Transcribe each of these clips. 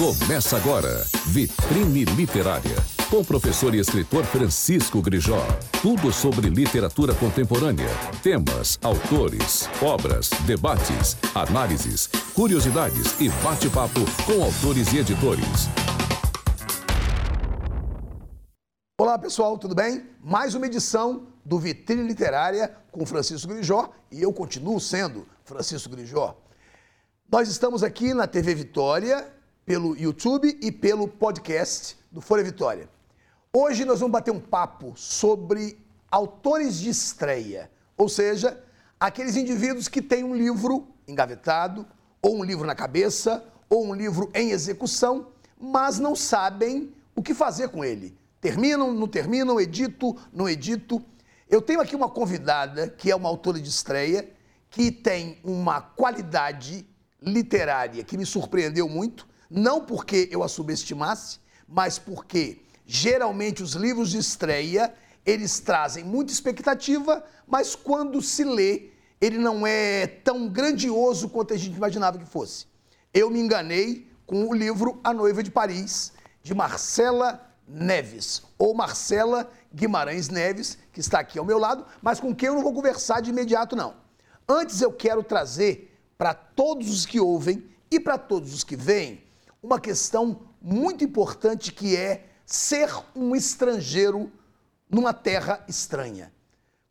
Começa agora, Vitrine Literária, com o professor e escritor Francisco Grijó. Tudo sobre literatura contemporânea, temas, autores, obras, debates, análises, curiosidades e bate-papo com autores e editores. Olá pessoal, tudo bem? Mais uma edição do Vitrine Literária com Francisco Grijó e eu continuo sendo Francisco Grijó. Nós estamos aqui na TV Vitória, pelo YouTube e pelo podcast do Folha Vitória. Hoje nós vamos bater um papo sobre autores de estreia, ou seja, aqueles indivíduos que têm um livro engavetado, ou um livro na cabeça, ou um livro em execução, mas não sabem o que fazer com ele. Terminam, não terminam, edito, não edito. Eu tenho aqui uma convidada que é uma autora de estreia, que tem uma qualidade literária que me surpreendeu muito, não porque eu a subestimasse, mas porque geralmente os livros de estreia, eles trazem muita expectativa, mas quando se lê, ele não é tão grandioso quanto a gente imaginava que fosse. Eu me enganei com o livro A Noiva de Paris, de Marcela Neves, ou Marcela Guimarães Neves, que está aqui ao meu lado, mas com quem eu não vou conversar de imediato, não. Antes eu quero trazer para todos os que ouvem e para todos os que veem uma questão muito importante que é ser um estrangeiro numa terra estranha.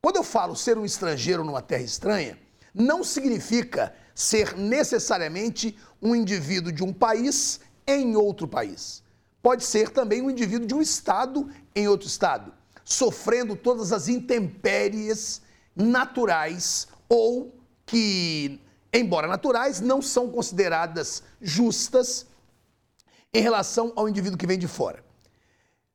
Quando eu falo ser um estrangeiro numa terra estranha, não significa ser necessariamente um indivíduo de um país em outro país. Pode ser também um indivíduo de um estado em outro estado, sofrendo todas as intempéries naturais ou que embora naturais, não são consideradas justas em relação ao indivíduo que vem de fora.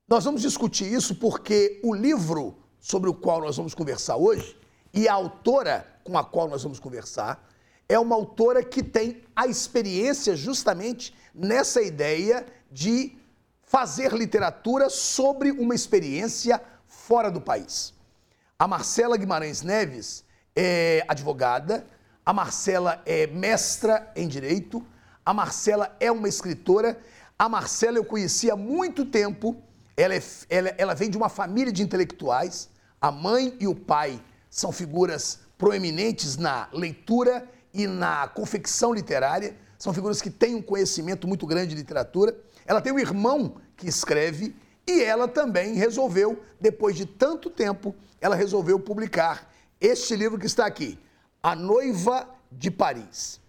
Nós vamos discutir isso porque o livro sobre o qual nós vamos conversar hoje e a autora com a qual nós vamos conversar é uma autora que tem a experiência justamente nessa ideia de fazer literatura sobre uma experiência fora do país. A Marcela Guimarães Neves é advogada, a Marcela é mestra em direito, a Marcela é uma escritora. A Marcela eu conheci há muito tempo. Ela, é, ela, ela vem de uma família de intelectuais. A mãe e o pai são figuras proeminentes na leitura e na confecção literária. São figuras que têm um conhecimento muito grande de literatura. Ela tem um irmão que escreve e ela também resolveu, depois de tanto tempo, ela resolveu publicar este livro que está aqui, a Noiva de Paris.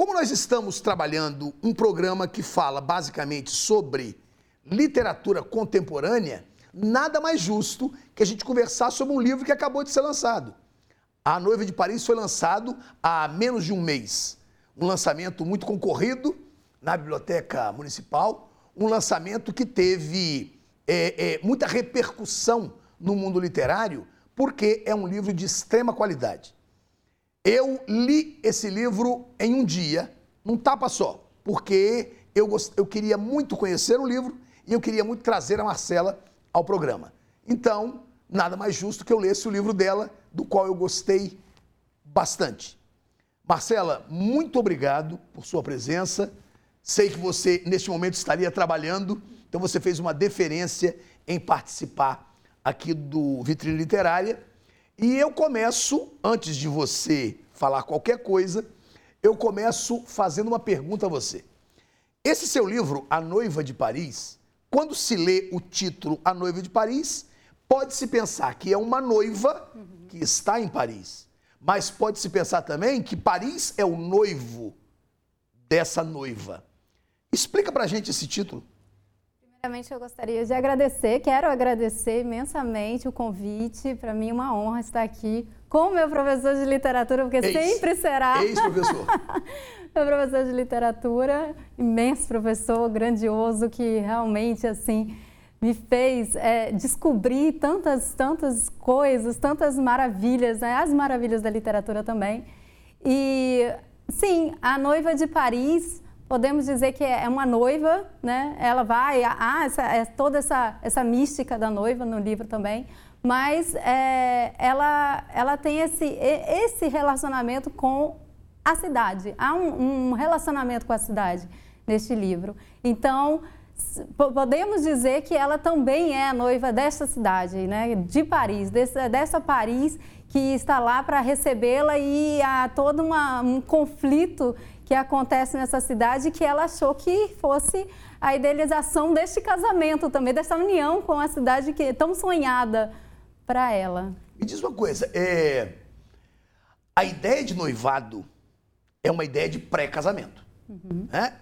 Como nós estamos trabalhando um programa que fala basicamente sobre literatura contemporânea, nada mais justo que a gente conversar sobre um livro que acabou de ser lançado. A Noiva de Paris foi lançado há menos de um mês. Um lançamento muito concorrido na Biblioteca Municipal, um lançamento que teve é, é, muita repercussão no mundo literário, porque é um livro de extrema qualidade. Eu li esse livro em um dia, num tapa só, porque eu, eu queria muito conhecer o livro e eu queria muito trazer a Marcela ao programa. Então, nada mais justo que eu lesse o livro dela, do qual eu gostei bastante. Marcela, muito obrigado por sua presença. Sei que você, neste momento, estaria trabalhando, então você fez uma deferência em participar aqui do Vitrine Literária. E eu começo, antes de você falar qualquer coisa, eu começo fazendo uma pergunta a você. Esse seu livro, A Noiva de Paris, quando se lê o título A Noiva de Paris, pode-se pensar que é uma noiva que está em Paris. Mas pode-se pensar também que Paris é o noivo dessa noiva. Explica pra gente esse título. Primeiramente, eu gostaria de agradecer, quero agradecer imensamente o convite. Para mim, é uma honra estar aqui com o meu professor de literatura, porque Ex, sempre será. Ex-professor. meu professor de literatura, imenso professor, grandioso, que realmente, assim, me fez é, descobrir tantas, tantas coisas, tantas maravilhas, né? as maravilhas da literatura também. E, sim, A Noiva de Paris podemos dizer que é uma noiva, né? Ela vai, ah, essa, é toda essa, essa mística da noiva no livro também, mas é, ela, ela tem esse, esse relacionamento com a cidade. Há um, um relacionamento com a cidade neste livro. Então, podemos dizer que ela também é a noiva desta cidade, né, de Paris, dessa, dessa Paris que está lá para recebê-la e há todo uma, um conflito que acontece nessa cidade que ela achou que fosse a idealização deste casamento também, dessa união com a cidade que é tão sonhada para ela. Me diz uma coisa, é... a ideia de noivado é uma ideia de pré-casamento, uhum. né?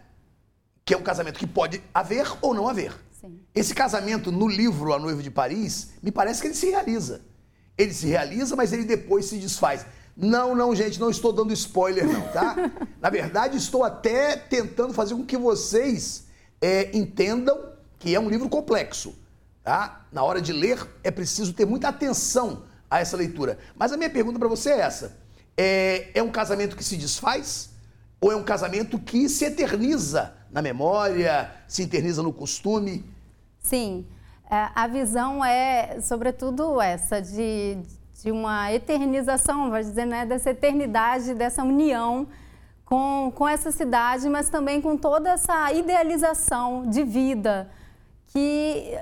que é um casamento que pode haver ou não haver. Sim. Esse casamento no livro A Noiva de Paris, me parece que ele se realiza. Ele se realiza, mas ele depois se desfaz. Não, não, gente, não estou dando spoiler, não, tá? Na verdade, estou até tentando fazer com que vocês é, entendam que é um livro complexo, tá? Na hora de ler, é preciso ter muita atenção a essa leitura. Mas a minha pergunta para você é essa: é, é um casamento que se desfaz ou é um casamento que se eterniza na memória, se eterniza no costume? Sim. É, a visão é, sobretudo, essa de, de uma eternização, vai dizer, né, dessa eternidade, dessa união com, com essa cidade, mas também com toda essa idealização de vida que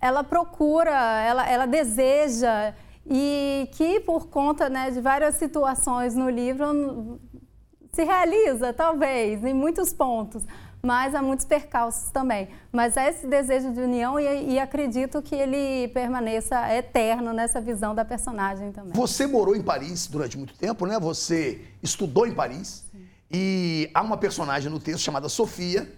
ela procura, ela, ela deseja e que por conta né, de várias situações no livro se realiza, talvez, em muitos pontos mas há muitos percalços também. Mas há esse desejo de união e, e, acredito que ele permaneça eterno nessa visão da personagem também. Você morou em Paris durante muito tempo, né? Você estudou em Paris Sim. e há uma personagem no texto chamada Sofia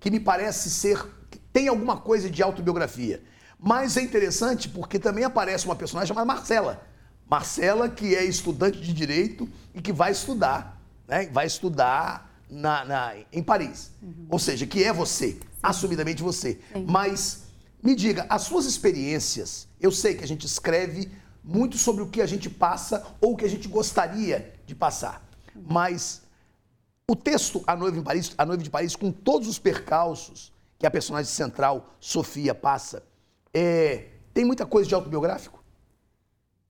que me parece ser tem alguma coisa de autobiografia. Mas é interessante porque também aparece uma personagem chamada Marcela. Marcela, que é estudante de direito e que vai estudar, né? Vai estudar na, na em Paris. Uhum. Ou seja, que é você, Sim. assumidamente você. Sim. Mas me diga, as suas experiências, eu sei que a gente escreve muito sobre o que a gente passa ou o que a gente gostaria de passar. Uhum. Mas o texto A Noiva em Paris, A Noiva de Paris, com todos os percalços que a personagem central, Sofia, passa, é, tem muita coisa de autobiográfico?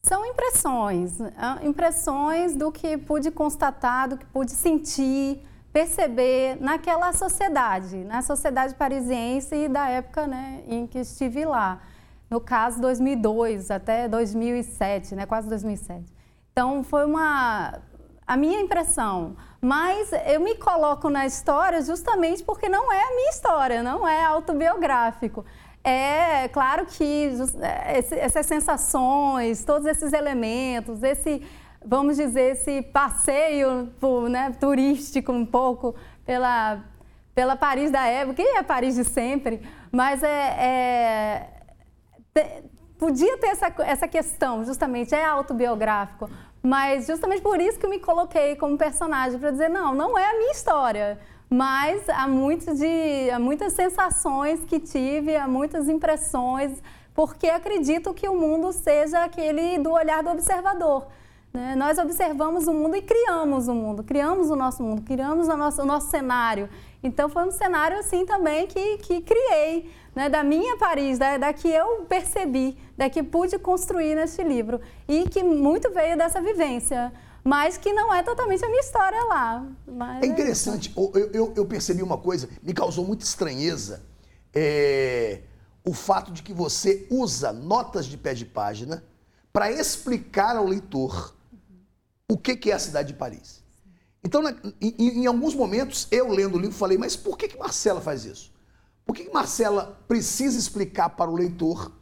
São impressões, ah, impressões do que pude constatar, do que pude sentir, perceber naquela sociedade, na sociedade parisiense da época né, em que estive lá. No caso, 2002 até 2007, né, quase 2007. Então, foi uma a minha impressão. Mas eu me coloco na história justamente porque não é a minha história, não é autobiográfico. É claro que essas sensações, todos esses elementos, esse vamos dizer, esse passeio né, turístico um pouco pela, pela Paris da época, que é Paris de sempre, mas é, é podia ter essa, essa questão, justamente, é autobiográfico, mas justamente por isso que eu me coloquei como personagem, para dizer, não, não é a minha história, mas há, muito de, há muitas sensações que tive, há muitas impressões, porque acredito que o mundo seja aquele do olhar do observador. Né? Nós observamos o mundo e criamos o mundo, criamos o nosso mundo, criamos o nosso, o nosso cenário. Então foi um cenário assim também que, que criei, né? da minha Paris, da, da que eu percebi, da que pude construir neste livro. E que muito veio dessa vivência mas que não é totalmente a minha história lá. é interessante, é eu, eu, eu, percebi uma coisa, me causou muita estranheza, é, o fato de que você usa notas de pé de página para explicar ao leitor o que, que é a cidade de Paris. Então, na, em, em, alguns momentos, eu lendo o livro, falei, mas por que, que Marcela faz isso? Por que, que Marcela precisa explicar para o leitor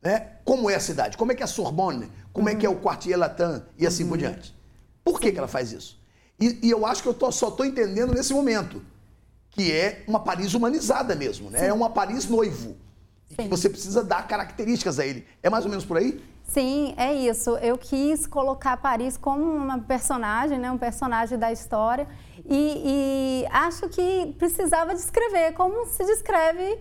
né, como é a cidade? Como é que é a Sorbonne? Como uhum. é que é o Quartier Latin? E assim uhum. por diante. Por que, que ela faz isso? E, e eu acho que eu tô, só estou entendendo nesse momento, que é uma Paris humanizada mesmo, né? É uma Paris noivo. E que você precisa dar características a ele. É mais ou menos por aí? Sim, é isso. Eu quis colocar Paris como uma personagem, né, um personagem da história, e, e acho que precisava descrever como se descreve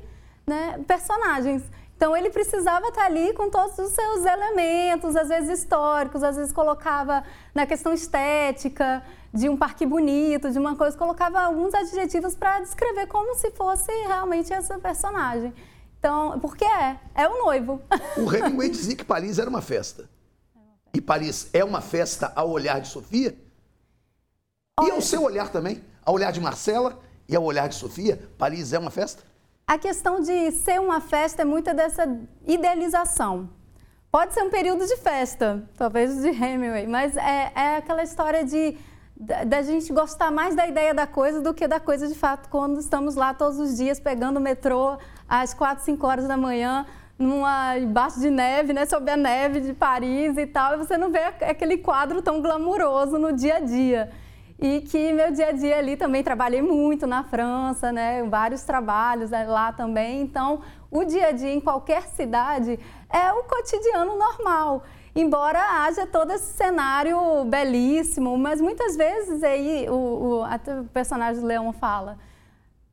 né, personagens. Então ele precisava estar ali com todos os seus elementos, às vezes históricos, às vezes colocava na questão estética, de um parque bonito, de uma coisa, colocava alguns adjetivos para descrever como se fosse realmente essa personagem. Então, porque é, é o noivo. O Hemingway dizia que Paris era uma festa. E Paris é uma festa ao olhar de Sofia? Olha... E ao seu olhar também, ao olhar de Marcela e ao olhar de Sofia, Paris é uma festa? A questão de ser uma festa é muita dessa idealização. Pode ser um período de festa, talvez de Hemingway, mas é, é aquela história de da gente gostar mais da ideia da coisa do que da coisa de fato quando estamos lá todos os dias pegando o metrô às 4, 5 horas da manhã, numa embaixo de neve, né, sob a neve de Paris e tal, e você não vê aquele quadro tão glamuroso no dia a dia. E que meu dia a dia ali também trabalhei muito na França, né, vários trabalhos lá também. Então, o dia a dia em qualquer cidade é o cotidiano normal embora haja todo esse cenário belíssimo, mas muitas vezes aí o, o, o personagem do Leão fala,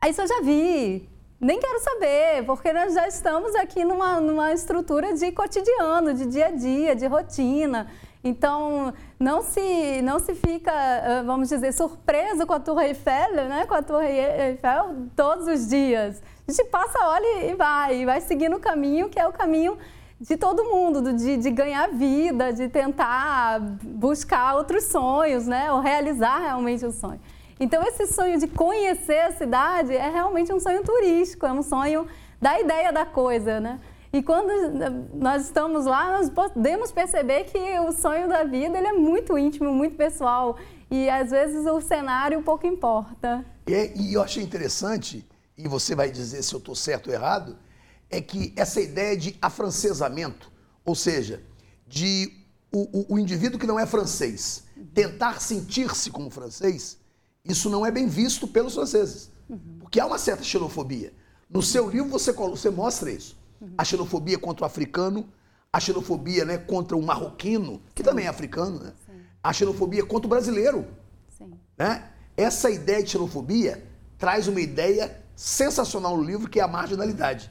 ah, isso eu já vi, nem quero saber, porque nós já estamos aqui numa, numa estrutura de cotidiano, de dia a dia, de rotina. Então, não se, não se fica, ah, vamos dizer, surpreso com a Torre Eiffel, né? com a Torre Eiffel todos os dias. A gente passa, olha e vai, e vai seguindo o caminho que é o caminho de todo mundo, de, de, ganhar vida, de tentar buscar outros sonhos, né? Ou realizar realmente o sonho. Então, esse sonho de conhecer a cidade é realmente um sonho turístico, é um sonho da ideia da coisa, né? E quando nós estamos lá, nós podemos perceber que o sonho da vida ele é muito íntimo, muito pessoal. E às vezes o cenário pouco importa. É, e eu achei interessante, e você vai dizer se eu estou certo ou errado, é que essa ideia de afrancesamento, ou seja, de o, o, o indivíduo que não é francês tentar sentir-se como francês, isso não é bem visto pelos franceses. Porque há uma certa xenofobia. No seu livro você, você mostra isso. A xenofobia contra o africano, a xenofobia né, contra o marroquino, que Sim. também é africano, né? a xenofobia contra o brasileiro. Sim. Né? Essa ideia de xenofobia traz uma ideia sensacional no livro, que é a marginalidade.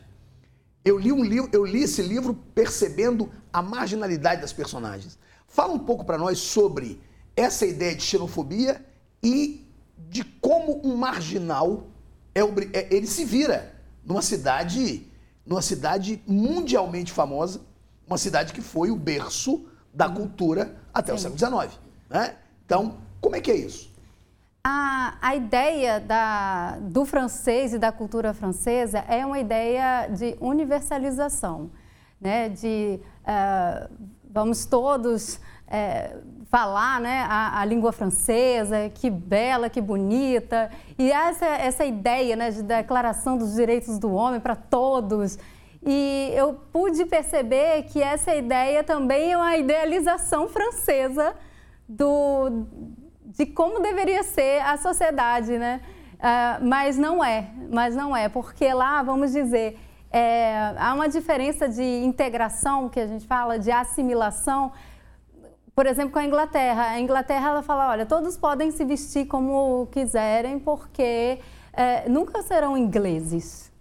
Eu li um livro, eu li esse livro percebendo a marginalidade das personagens. Fala um pouco para nós sobre essa ideia de xenofobia e de como um marginal é, é, ele se vira numa cidade, numa cidade mundialmente famosa, uma cidade que foi o berço da cultura até Sim. o século XIX. Né? Então, como é que é isso? A, a ideia da, do francês e da cultura francesa é uma ideia de universalização, né? de uh, vamos todos uh, falar né, a, a, língua francesa, que bela, que bonita, e essa, essa ideia né, de declaração dos direitos do homem para todos. E eu pude perceber que essa ideia também é uma idealização francesa do, de como deveria ser a sociedade, né? Uh, mas não é, mas não é, porque lá, vamos dizer, é, há uma diferença de integração, que a gente fala, de assimilação, por exemplo, com a Inglaterra. A Inglaterra, ela fala, olha, todos podem se vestir como quiserem, porque é, nunca serão ingleses.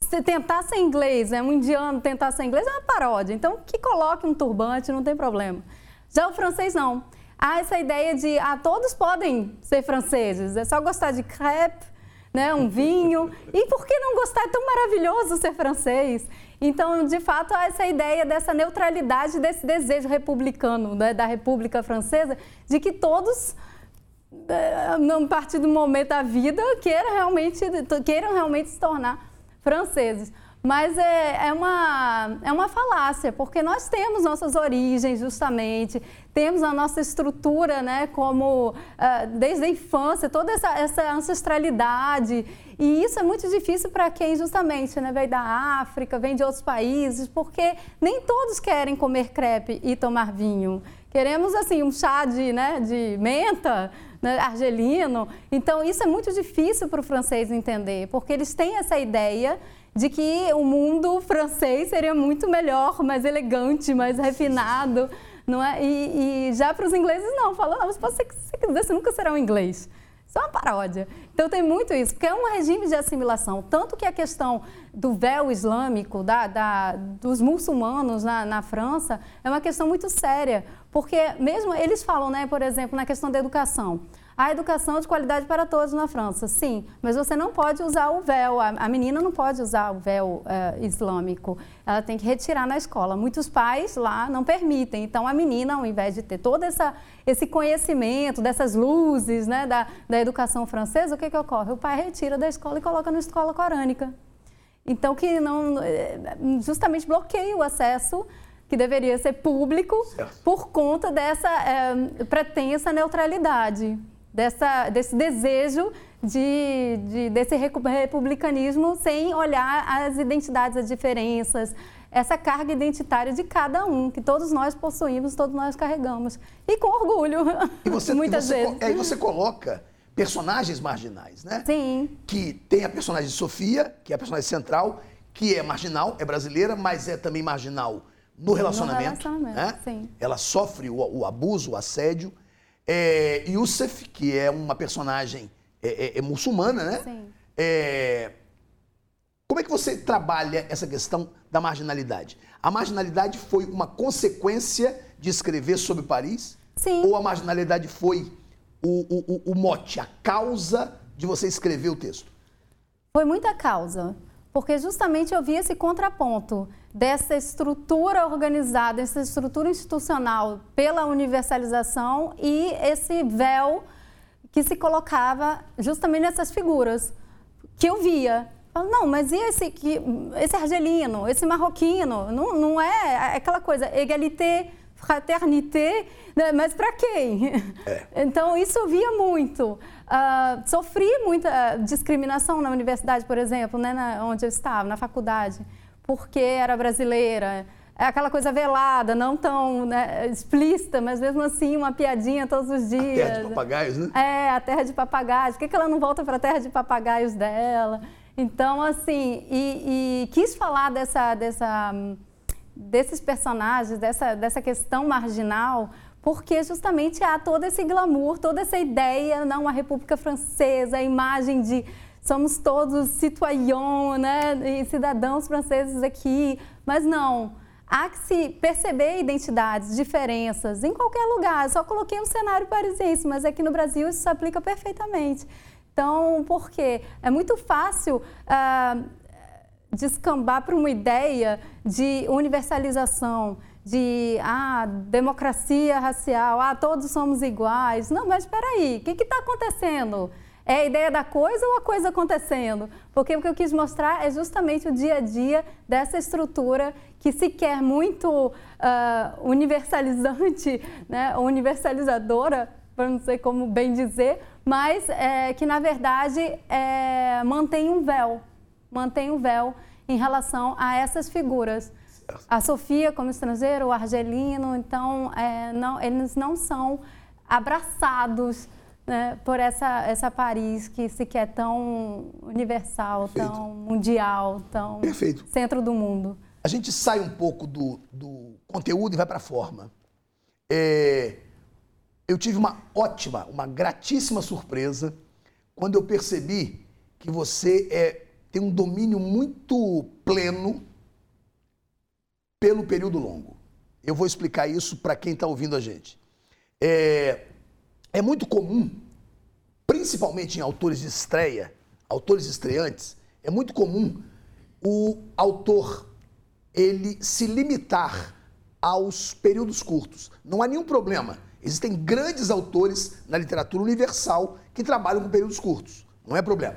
Se tentar ser inglês, né, um indiano tentar ser inglês, é uma paródia. Então, que coloque um turbante, não tem problema. Já o francês, não há essa ideia de ah, todos podem ser franceses, é só gostar de crepe, né, um vinho. E por que não gostar? É tão maravilhoso ser francês. Então, de fato, essa ideia dessa neutralidade, desse desejo republicano né, da República Francesa, de que todos, a eh, partir do momento da vida, queiram realmente, queiram realmente se tornar franceses. Mas é, é, uma, é uma falácia, porque nós temos nossas origens, justamente, temos a nossa estrutura, né, como uh, desde a infância, toda essa, essa ancestralidade. E isso é muito difícil para quem, justamente, né, vem da África, vem de outros países, porque nem todos querem comer crepe e tomar vinho. Queremos, assim, um chá de, né, de menta, né, argelino. Então, isso é muito difícil para o francês entender, porque eles têm essa ideia de que o mundo francês seria muito melhor, mais elegante, mais refinado, não é? E, e já para os ingleses não, falam, não, se você quiser, você nunca será um inglês. Isso é uma paródia. Então tem muito isso, porque é um regime de assimilação. Tanto que a questão do véu islâmico, da, da, dos muçulmanos na, na, França, é uma questão muito séria. Porque mesmo eles falam, né, por exemplo, na questão da educação. A educação de qualidade para todos na França, sim, mas você não pode usar o véu, a, a menina não pode usar o véu uh, islâmico, ela tem que retirar na escola. Muitos pais lá não permitem, então a menina, ao invés de ter todo essa, esse conhecimento dessas luzes né, da, da educação francesa, o que, que ocorre? O pai retira da escola e coloca na escola corânica. Então, que não eh, justamente bloqueia o acesso que deveria ser público certo. por conta dessa é, pretensa neutralidade dessa, desse desejo de, de, desse republicanismo sem olhar as identidades, as diferenças, essa carga identitária de cada um, que todos nós possuímos, todos nós carregamos. E com orgulho, e você, muitas e você, vezes. É, e você coloca personagens marginais, né? Sim. Que tem a personagem Sofia, que é a personagem central, que é marginal, é brasileira, mas é também marginal no relacionamento. No relacionamento, né? sim. Ela sofre o, o abuso, o assédio. É, Youssef, que é uma personagem é, é, é muçulmana, né? Sim. É, como é que você trabalha essa questão da marginalidade? A marginalidade foi uma consequência de escrever sobre Paris? Sim. Ou a marginalidade foi o, o, o mote, a causa de você escrever o texto? Foi muita causa, porque justamente eu vi esse contraponto dessa estrutura organizada, essa estrutura institucional pela universalização e esse véu que se colocava justamente nessas figuras que eu via. Não, mas e esse, esse argelino, esse marroquino? Não, não é aquela coisa, égalité, fraternité, né? mas para quem? É. Então, isso eu via muito. Uh, sofri muita discriminação na universidade, por exemplo, né, na, onde eu estava, na faculdade porque era brasileira. É aquela coisa velada, não tão né, explícita, mas mesmo assim uma piadinha todos os dias. A terra de papagaios, né? É, a terra de papagaios. Por que, que ela não volta para a terra de papagaios dela? Então, assim, e, e quis falar dessa, dessa, desses personagens, dessa, dessa questão marginal, porque justamente há todo esse glamour, toda essa ideia, não, a República Francesa, a imagem de somos todos citoyens, né, e cidadãos franceses aqui, mas não. Há que se perceber identidades, diferenças em qualquer lugar. Só coloquei um cenário parisiense, mas aqui no Brasil isso se aplica perfeitamente. Então, por quê? É muito fácil ah, descambar para uma ideia de universalização, de ah, democracia racial, ah, todos somos iguais. Não, mas espera aí, o que está acontecendo? É a ideia da coisa ou a coisa acontecendo? Porque o que eu quis mostrar é justamente o dia a dia dessa estrutura que se quer muito uh, universalizante, né? universalizadora, para não sei como bem dizer, mas é, que na verdade é, mantém um véu, mantém um véu em relação a essas figuras. A Sofia como estrangeira, o argelino, então é, não, eles não são abraçados né, por essa, essa Paris que se quer tão universal, Perfeito. tão mundial, tão Perfeito. centro do mundo. A gente sai um pouco do, do conteúdo e vai para a forma. É, eu tive uma ótima, uma gratíssima surpresa quando eu percebi que você é, tem um domínio muito pleno pelo período longo. Eu vou explicar isso para quem está ouvindo a gente. É, é muito comum, principalmente em autores de estreia, autores estreantes, é muito comum o autor ele se limitar aos períodos curtos. Não há nenhum problema. Existem grandes autores na literatura universal que trabalham com períodos curtos. Não é problema.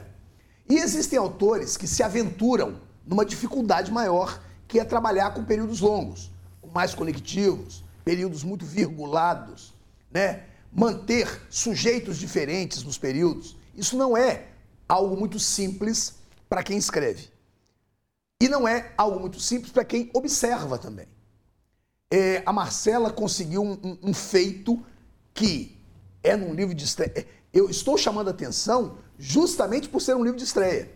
E existem autores que se aventuram numa dificuldade maior, que é trabalhar com períodos longos, com mais conectivos, períodos muito virgulados, né? manter sujeitos diferentes nos períodos, isso não é algo muito simples para quem escreve. E não é algo muito simples para quem observa também. É, a Marcela conseguiu um, um, um, feito que é num livro de estreia. É, eu estou chamando a atenção justamente por ser um livro de estreia.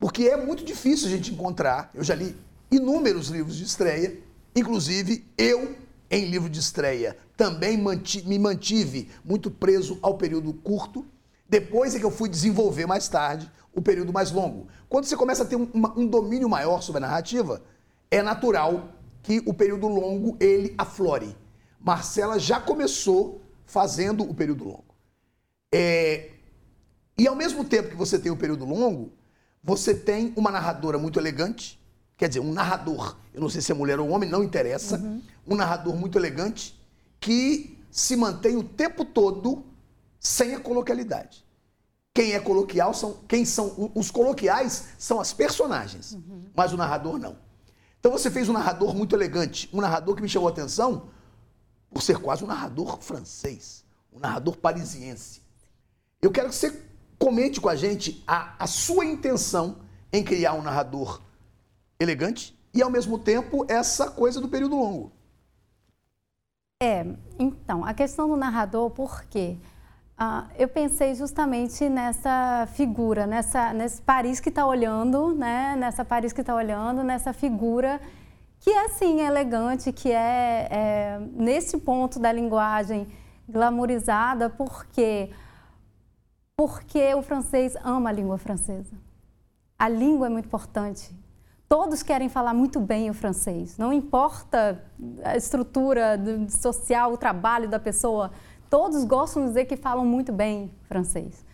Porque é muito difícil a gente encontrar. Eu já li inúmeros livros de estreia, inclusive eu em livro de estreia também me mantive muito preso ao período curto. Depois é que eu fui desenvolver mais tarde o período mais longo. Quando você começa a ter um, um domínio maior sobre a narrativa, é natural que o período longo ele aflore. Marcela já começou fazendo o período longo. É, e ao mesmo tempo que você tem o período longo, você tem uma narradora muito elegante, quer dizer, um narrador, eu não sei se é mulher ou homem, não interessa, uhum. um narrador muito elegante que se mantém o tempo todo sem a coloquialidade. Quem é coloquial são quem são os coloquiais são as personagens, uhum. mas o narrador não. Então você fez um narrador muito elegante, um narrador que me chamou a atenção por ser quase um narrador francês, um narrador parisiense. Eu quero que você comente com a gente a, a sua intenção em criar um narrador elegante e, ao mesmo tempo, essa coisa do período longo. É, então, a questão do narrador, por quê? Ah, eu pensei justamente nessa figura, nessa, nesse Paris que está olhando, né? Nessa Paris que está olhando, nessa figura que é assim elegante, que é, é nesse ponto da linguagem glamourizada, porque porque o francês ama a língua francesa. A língua é muito importante. Todos querem falar muito bem o francês. Não importa a estrutura social, o trabalho da pessoa, todos gostam de dizer que falam muito bem francês.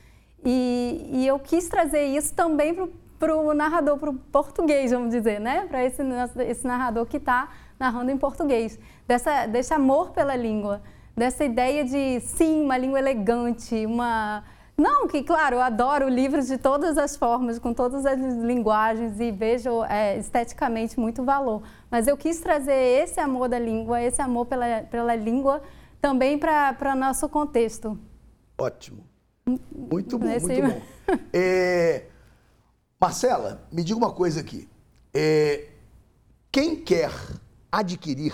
E, e eu quis trazer isso também para o narrador, para o português, vamos dizer, né? Para esse, esse narrador que está narrando em português. Dessa, desse amor pela língua, dessa ideia de, sim, uma língua elegante, uma não, que claro, eu adoro livros de todas as formas, com todas as linguagens e vejo é, esteticamente muito valor. Mas eu quis trazer esse amor da língua, esse amor pela, pela língua também para nosso contexto. Ótimo. Muito bom, Nesse... muito bom. É, Marcela, me diga uma coisa aqui. É, quem quer adquirir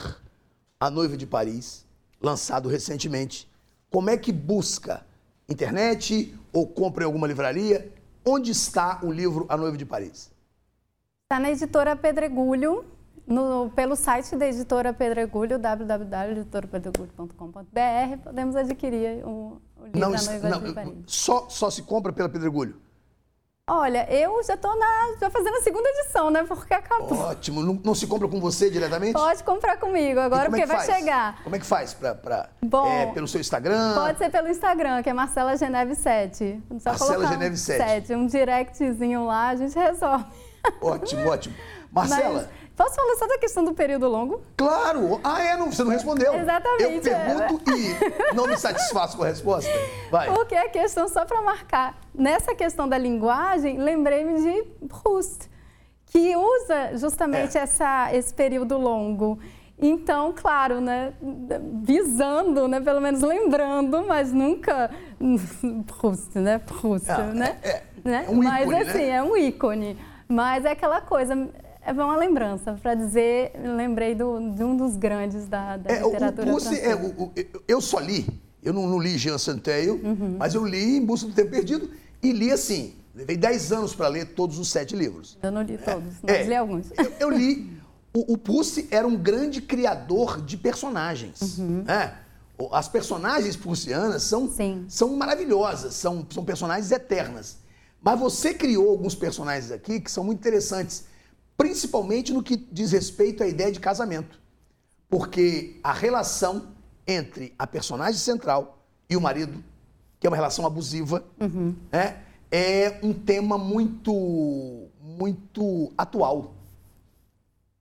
A Noiva de Paris, lançado recentemente, como é que busca? Internet ou compra em alguma livraria. Onde está o livro A Noiva de Paris? Está na editora Pedregulho, no, pelo site da editora Pedregulho, www.editorapedregulho.com.br, podemos adquirir o, o livro não, A Noiva não, de Paris. Só, só se compra pela Pedregulho? Olha, eu já estou já fazendo a segunda edição, né? Porque acabou. Ótimo. Não, não, se compra com você diretamente? Pode comprar comigo agora, é porque é vai chegar. Como é que faz? Pra, pra Bom, é, pelo seu Instagram? Pode ser pelo Instagram, que é Marcela Geneve 7. Só Marcela Geneve 7. 7. Um directzinho lá, a gente resolve. Ótimo, ótimo. Marcela... Mas, Posso falar só da questão do período longo? Claro! Ah, é? Não, você não respondeu. Exatamente. Eu pergunto é. e não me satisfaço com a resposta. Vai. Porque a questão, só para marcar, nessa questão da linguagem, lembrei-me de Proust, que usa justamente é. essa, esse período longo. Então, claro, né, visando, né, pelo menos lembrando, mas nunca Proust, né, Proust, ah, né? É, é, né? um mas ícone, assim, né? é um ícone. Mas é aquela coisa, é uma lembrança para dizer, lembrei do, de um dos grandes da, da é, literatura o, o, é, o, eu só li, eu não, não li Jean Santeio, uhum. mas eu li Em Busca do Tempo Perdido e li assim, levei 10 anos para ler todos os sete livros. Eu não li todos, é, mas li alguns. Eu, eu li, o, o Pucci era um grande criador de personagens, uhum. né? As personagens prussianas são, são maravilhosas, são, são personagens eternas. Mas você criou alguns personagens aqui que são muito interessantes principalmente no que diz respeito à ideia de casamento. Porque a relação entre a personagem central e o marido, que é uma relação abusiva, uhum. né, é um tema muito, muito atual.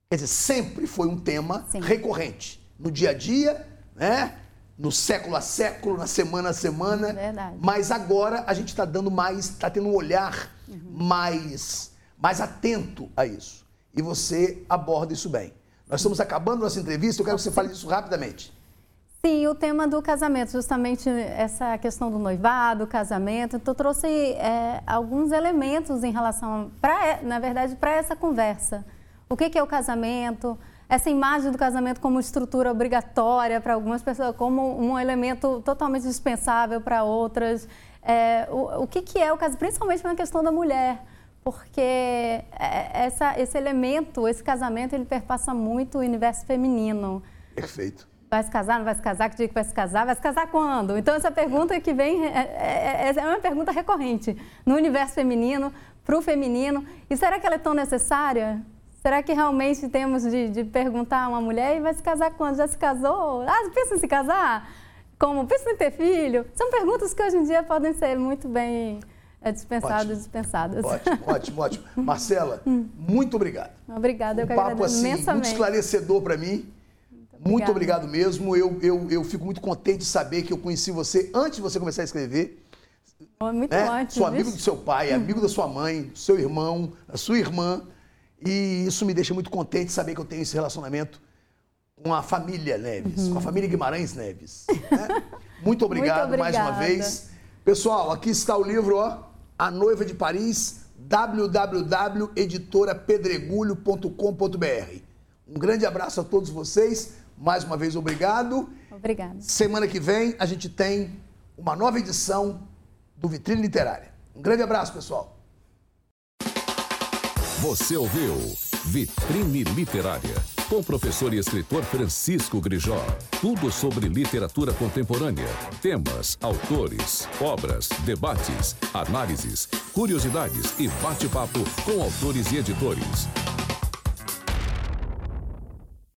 Quer dizer, sempre foi um tema Sim. recorrente no dia a dia, né? no século a século, na semana a semana. Verdade. Mas agora a gente está dando mais, está tendo um olhar uhum. mais, mais atento a isso e você aborda isso bem. Nós estamos acabando nossa entrevista, eu quero que você fale isso rapidamente. Sim, o tema do casamento, justamente essa questão do noivado, casamento. Então, trouxe é, alguns elementos em relação, pra, na verdade, para essa conversa. O que, que é o casamento? Essa imagem do casamento como estrutura obrigatória para algumas pessoas, como um elemento totalmente dispensável para outras. É, o, o que, que é o casamento, principalmente na questão da mulher porque é, essa, esse elemento, esse casamento, ele perpassa muito o universo feminino. Perfeito. Vai se casar, não vai se casar? Que dia que vai se casar? Vai se casar quando? Então, essa pergunta que vem é, é, é uma pergunta recorrente no universo feminino, para o feminino. E será que ela é tão necessária? Será que realmente temos de, de perguntar a uma mulher e vai se casar quando? Já se casou? Ah, pensa em se casar? como pensa em ter filho? São perguntas que hoje em dia podem ser muito bem é, dispensadas e dispensadas. Ótimo, ótimo, ótimo. Marcela, muito obrigado. Obrigada, eu um que papo assim, imensamente. muito esclarecedor para mim. Muito obrigado mesmo. Eu, eu, eu fico muito contente de saber que eu conheci você antes de você começar a escrever. Muito né? antes. Sou amigo viu? do seu pai, amigo da sua mãe, do seu irmão, da sua irmã. E isso me deixa muito contente de saber que eu tenho esse relacionamento com a família Neves, com a família Guimarães Neves. né? Muito obrigado mais uma vez. Pessoal, aqui está o livro, ó, A Noiva de Paris, www.editorapedregulho.com.br. Um grande abraço a todos vocês. Mais uma vez, obrigado. Obrigada. Semana que vem a gente tem uma nova edição do Vitrine Literária. Um grande abraço, pessoal. Você ouviu Vitrine Literária, com o professor e escritor Francisco Grijó. Tudo sobre literatura contemporânea, temas, autores, obras, debates, análises, curiosidades e bate-papo com autores e editores.